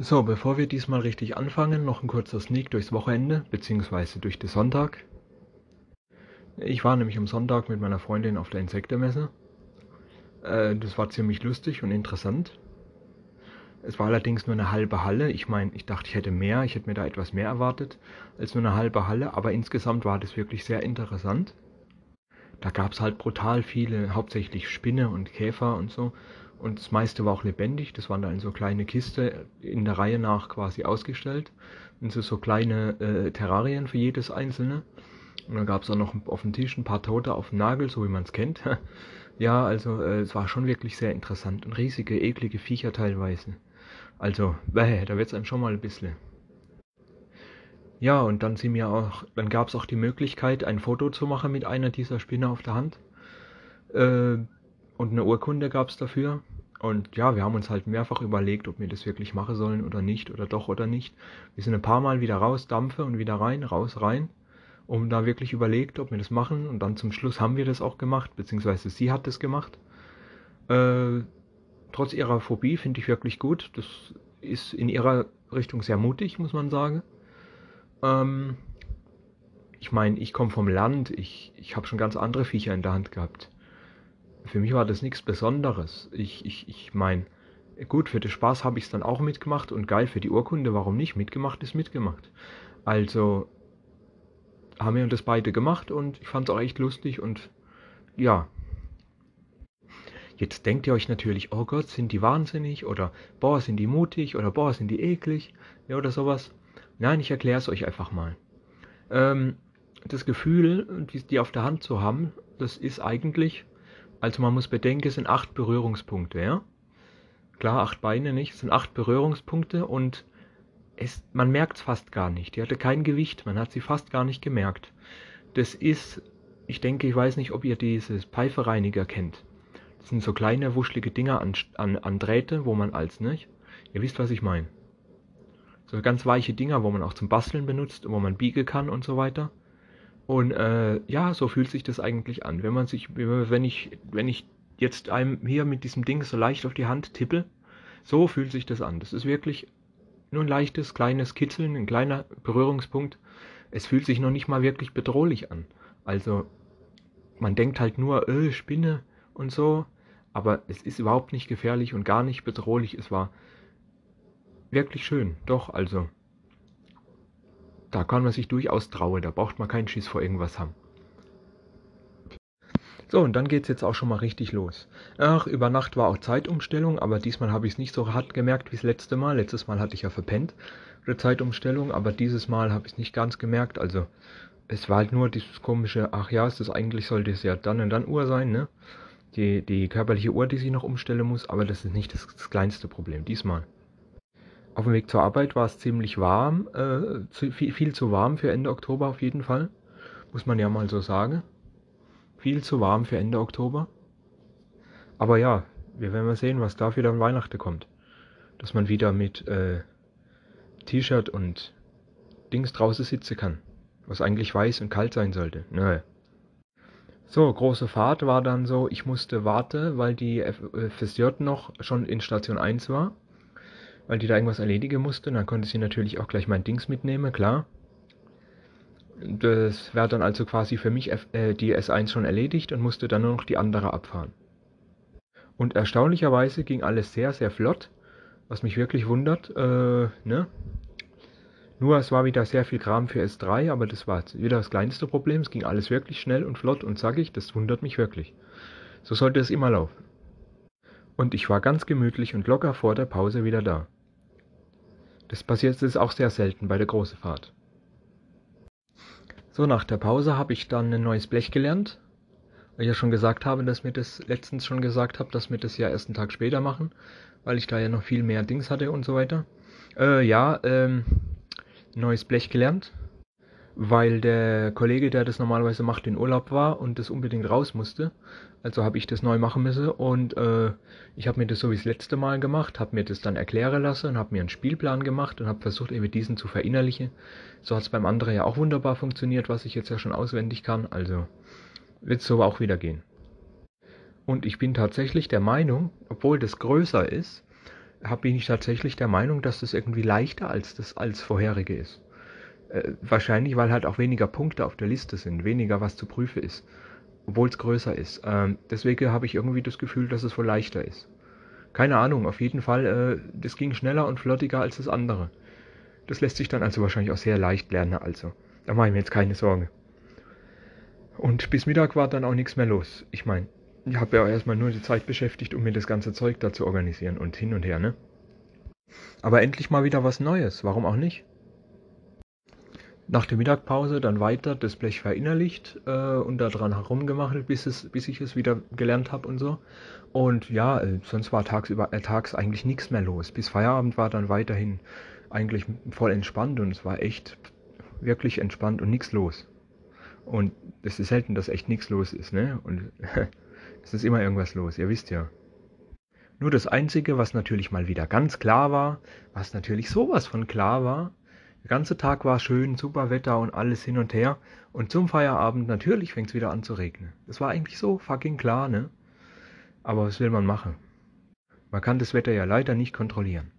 So, bevor wir diesmal richtig anfangen, noch ein kurzer Sneak durchs Wochenende, beziehungsweise durch den Sonntag. Ich war nämlich am Sonntag mit meiner Freundin auf der Insektenmesse. Äh, das war ziemlich lustig und interessant. Es war allerdings nur eine halbe Halle. Ich meine, ich dachte, ich hätte mehr, ich hätte mir da etwas mehr erwartet als nur eine halbe Halle, aber insgesamt war das wirklich sehr interessant. Da gab es halt brutal viele, hauptsächlich Spinne und Käfer und so. Und das meiste war auch lebendig. Das waren dann so kleine Kiste in der Reihe nach quasi ausgestellt. Und so, so kleine äh, Terrarien für jedes einzelne. Und dann gab es auch noch auf dem Tisch ein paar Tote auf dem Nagel, so wie man es kennt. ja, also äh, es war schon wirklich sehr interessant. Und riesige, eklige Viecher teilweise. Also, bäh, da wird es einem schon mal ein bisschen. Ja, und dann sind mir auch, dann gab es auch die Möglichkeit, ein Foto zu machen mit einer dieser Spinne auf der Hand. Äh, und eine Urkunde gab es dafür. Und ja, wir haben uns halt mehrfach überlegt, ob wir das wirklich machen sollen oder nicht, oder doch oder nicht. Wir sind ein paar Mal wieder raus, Dampfe und wieder rein, raus, rein, um da wirklich überlegt, ob wir das machen. Und dann zum Schluss haben wir das auch gemacht, beziehungsweise sie hat das gemacht. Äh, trotz ihrer Phobie finde ich wirklich gut. Das ist in ihrer Richtung sehr mutig, muss man sagen. Ähm, ich meine, ich komme vom Land, ich, ich habe schon ganz andere Viecher in der Hand gehabt. Für mich war das nichts Besonderes. Ich, ich, ich meine, gut, für den Spaß habe ich es dann auch mitgemacht und geil für die Urkunde, warum nicht? Mitgemacht ist mitgemacht. Also haben wir das beide gemacht und ich fand es auch echt lustig und ja, Jetzt denkt ihr euch natürlich, oh Gott, sind die wahnsinnig oder boah, sind die mutig oder boah, sind die eklig ja, oder sowas. Nein, ich erkläre es euch einfach mal. Ähm, das Gefühl, die, die auf der Hand zu haben, das ist eigentlich, also man muss bedenken, es sind acht Berührungspunkte, ja. Klar, acht Beine nicht, es sind acht Berührungspunkte und es, man merkt es fast gar nicht. Die hatte kein Gewicht, man hat sie fast gar nicht gemerkt. Das ist, ich denke, ich weiß nicht, ob ihr dieses Pfeifereiniger kennt. Das sind so kleine wuschelige Dinger an, an, an Drähte, wo man als, nicht? Ihr wisst, was ich meine. So ganz weiche Dinger, wo man auch zum Basteln benutzt, wo man biegen kann und so weiter. Und äh, ja, so fühlt sich das eigentlich an. Wenn man sich, wenn ich, wenn ich jetzt einem hier mit diesem Ding so leicht auf die Hand tippe, so fühlt sich das an. Das ist wirklich nur ein leichtes, kleines Kitzeln, ein kleiner Berührungspunkt. Es fühlt sich noch nicht mal wirklich bedrohlich an. Also man denkt halt nur, äh, Spinne und so, aber es ist überhaupt nicht gefährlich und gar nicht bedrohlich. Es war wirklich schön. Doch, also. Da kann man sich durchaus trauen. Da braucht man keinen Schiss vor irgendwas haben. So, und dann geht es jetzt auch schon mal richtig los. Ach, über Nacht war auch Zeitumstellung, aber diesmal habe ich es nicht so hart gemerkt wie das letzte Mal. Letztes Mal hatte ich ja verpennt, die Zeitumstellung, aber dieses Mal habe ich es nicht ganz gemerkt. Also, es war halt nur dieses komische, ach ja, ist das eigentlich sollte es ja dann und dann Uhr sein, ne? die, die körperliche Uhr, die sich noch umstellen muss, aber das ist nicht das, das kleinste Problem diesmal. Auf dem Weg zur Arbeit war es ziemlich warm, äh, zu, viel, viel zu warm für Ende Oktober auf jeden Fall, muss man ja mal so sagen. Viel zu warm für Ende Oktober. Aber ja, wir werden mal sehen, was da wieder an Weihnachten kommt. Dass man wieder mit äh, T-Shirt und Dings draußen sitzen kann. Was eigentlich weiß und kalt sein sollte. Naja. So, große Fahrt war dann so, ich musste warten, weil die FSJ noch schon in Station 1 war, weil die da irgendwas erledigen musste. Dann konnte sie natürlich auch gleich mein Dings mitnehmen, klar. Das wäre dann also quasi für mich äh, die S1 schon erledigt und musste dann nur noch die andere abfahren. Und erstaunlicherweise ging alles sehr, sehr flott, was mich wirklich wundert, äh, ne? Nur es war wieder sehr viel Kram für S3, aber das war wieder das kleinste Problem. Es ging alles wirklich schnell und flott und zackig. Das wundert mich wirklich. So sollte es immer laufen. Und ich war ganz gemütlich und locker vor der Pause wieder da. Das passiert ist auch sehr selten bei der großen Fahrt. So, nach der Pause habe ich dann ein neues Blech gelernt. Weil ich ja schon gesagt habe, dass mir das letztens schon gesagt habe, dass wir das ja erst einen Tag später machen, weil ich da ja noch viel mehr Dings hatte und so weiter. Äh, ja, ähm, neues Blech gelernt, weil der Kollege, der das normalerweise macht, in Urlaub war und das unbedingt raus musste. Also habe ich das neu machen müssen und äh, ich habe mir das so wie das letzte Mal gemacht, habe mir das dann erklären lassen und habe mir einen Spielplan gemacht und habe versucht, eben diesen zu verinnerlichen. So hat es beim anderen ja auch wunderbar funktioniert, was ich jetzt ja schon auswendig kann. Also wird es so auch wieder gehen. Und ich bin tatsächlich der Meinung, obwohl das größer ist, hab, bin ich tatsächlich der Meinung, dass das irgendwie leichter als das als vorherige ist. Äh, wahrscheinlich, weil halt auch weniger Punkte auf der Liste sind, weniger was zu prüfen ist, obwohl es größer ist. Ähm, deswegen habe ich irgendwie das Gefühl, dass es wohl leichter ist. Keine Ahnung, auf jeden Fall, äh, das ging schneller und flottiger als das andere. Das lässt sich dann also wahrscheinlich auch sehr leicht lernen, also. Da mache ich mir jetzt keine Sorge. Und bis Mittag war dann auch nichts mehr los. Ich meine, ich habe ja erstmal nur die Zeit beschäftigt, um mir das ganze Zeug da zu organisieren und hin und her, ne? Aber endlich mal wieder was Neues, warum auch nicht? Nach der Mittagpause dann weiter das Blech verinnerlicht äh, und daran herumgemacht, bis, es, bis ich es wieder gelernt habe und so. Und ja, äh, sonst war tagsüber, äh, tags eigentlich nichts mehr los. Bis Feierabend war dann weiterhin eigentlich voll entspannt und es war echt wirklich entspannt und nichts los. Und es ist selten, dass echt nichts los ist, ne? Und es ist immer irgendwas los, ihr wisst ja. Nur das Einzige, was natürlich mal wieder ganz klar war, was natürlich sowas von klar war, der ganze Tag war schön, super Wetter und alles hin und her. Und zum Feierabend natürlich fängt es wieder an zu regnen. Das war eigentlich so fucking klar, ne? Aber was will man machen? Man kann das Wetter ja leider nicht kontrollieren.